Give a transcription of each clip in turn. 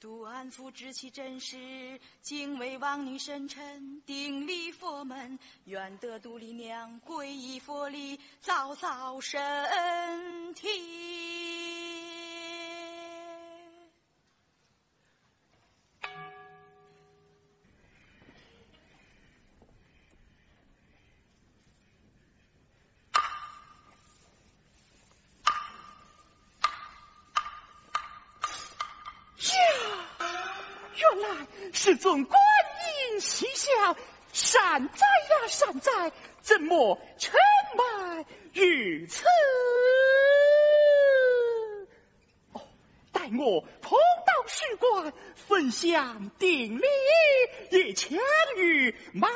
杜安福知其真实，敬畏王女深沉，顶礼佛门，愿得杜丽娘皈依佛礼，早早升天。是尊观音喜笑，善哉呀善哉，怎么尘埋于此？哦，待我同到使馆，分享定礼，也强于马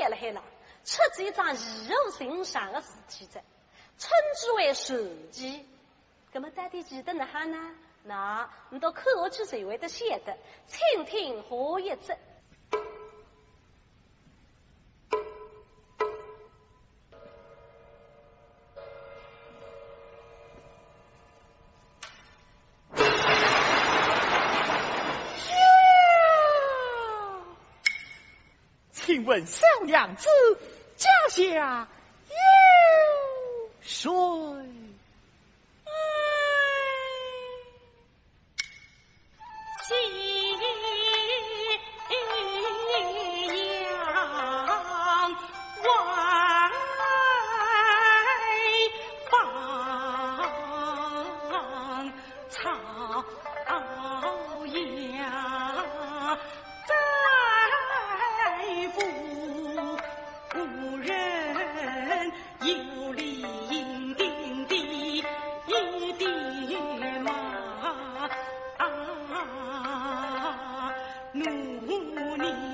了海了，出自一桩易如心上的事体者，称之为传奇。那么到底记得哪哈呢？那你到口下去谁会得写的？请听何一则。问小娘子，家下有谁？努力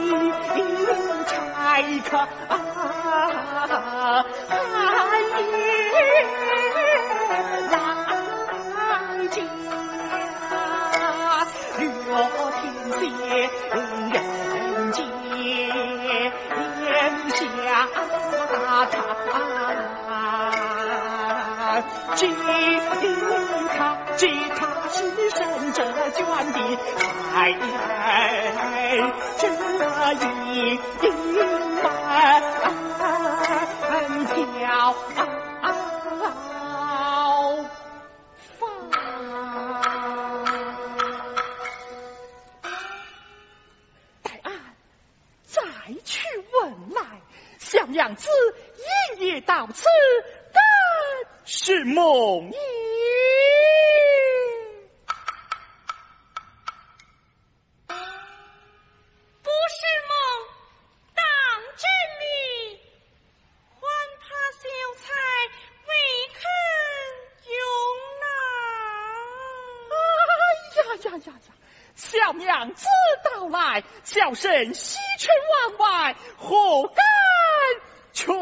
一拆客寒夜难家月天人间烟霞吉他吉他是卷的彩儿这一银满。呀呀小娘子到来小生喜出望外活该却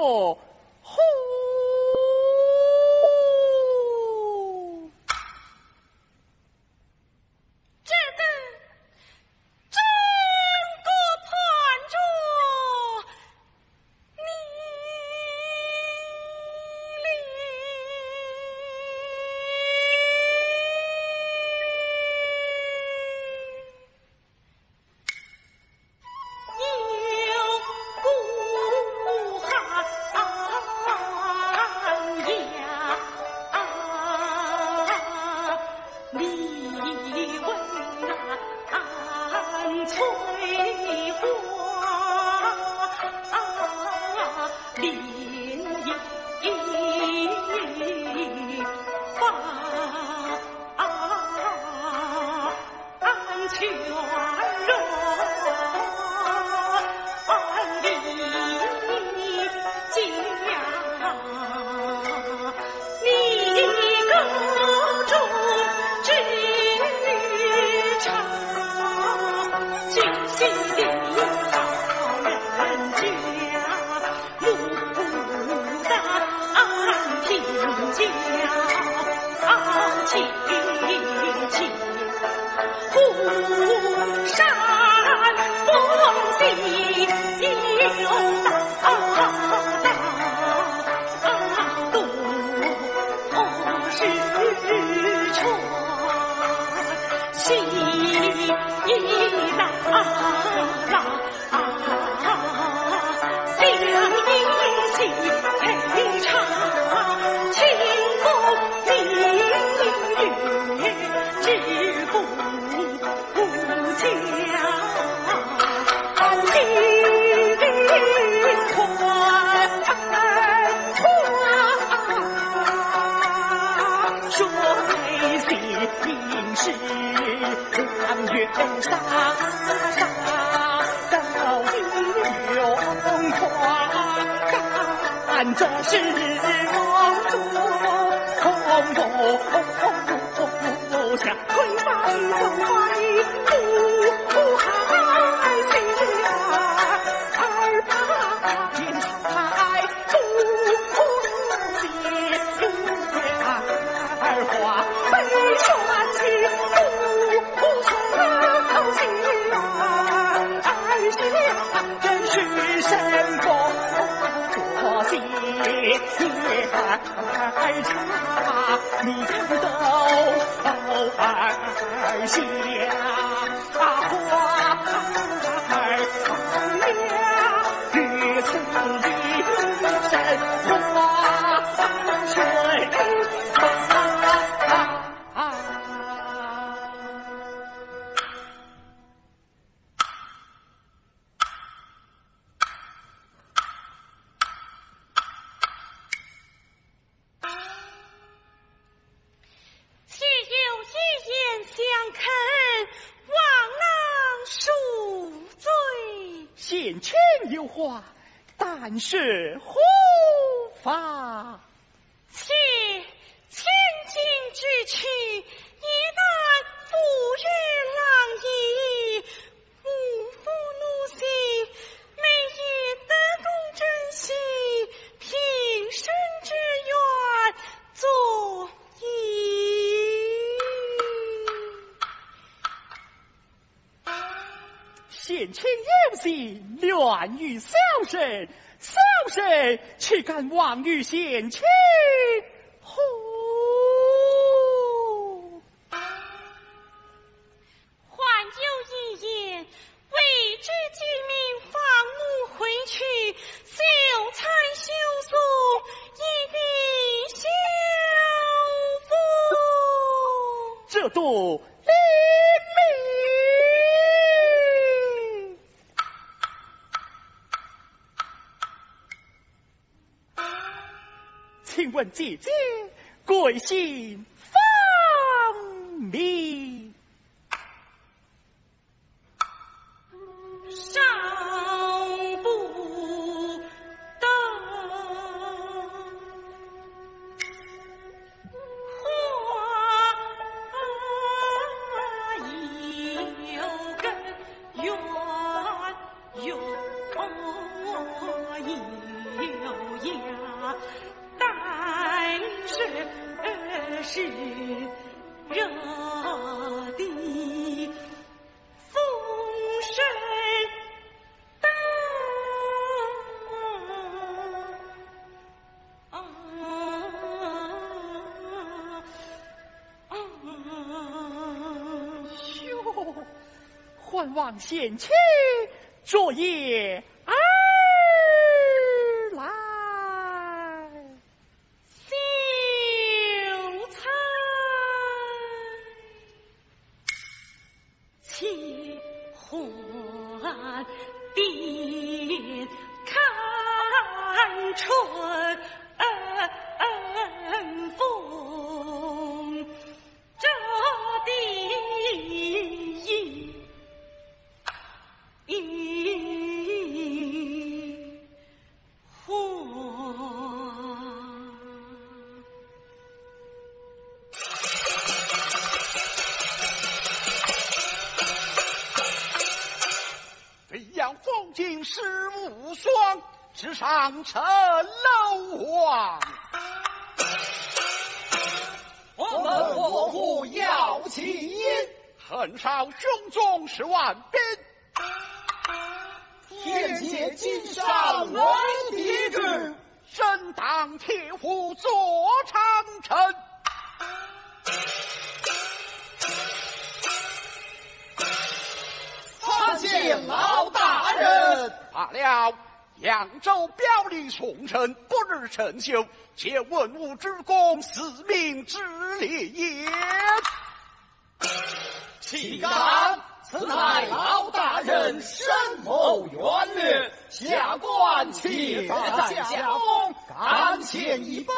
秋汉中是王主，空不空。一知道儿走眼前有花，但是何妨？贤卿有心，愿与小生，小生岂敢忘于贤卿？请问姐姐贵姓芳名？望贤妻昨夜上城楼王，我们国父要起横扫胸中十万兵，天界金山为帝君，身当铁虎坐长城。参见老大人。罢了。扬州表里宋城，不日成就，且文武之功，四民之利也。岂敢！此乃老大人深谋远虑，下官且在下风，敢献一杯，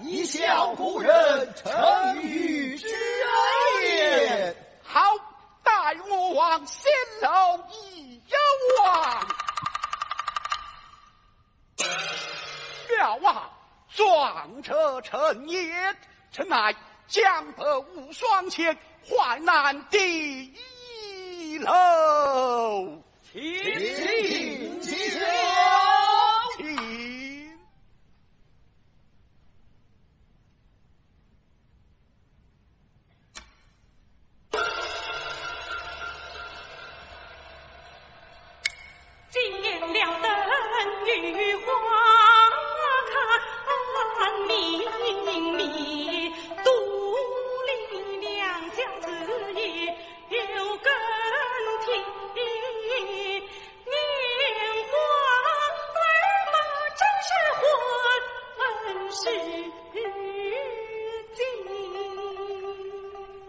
以孝故人，成于之言。好，待我往仙楼壮者成也，臣乃江北无双前，淮南第一楼，请是日记，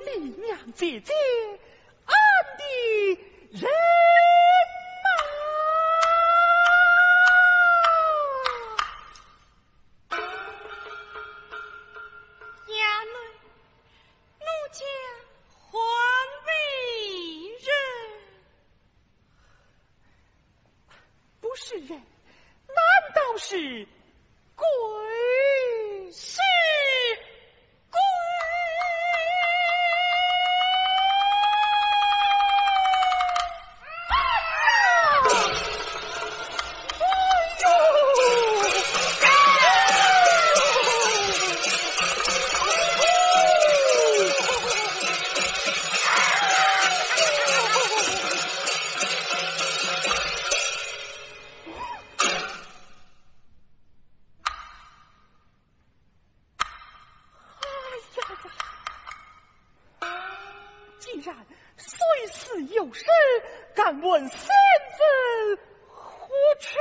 你娘姐姐，俺的人。然虽死有生，敢问三分何取？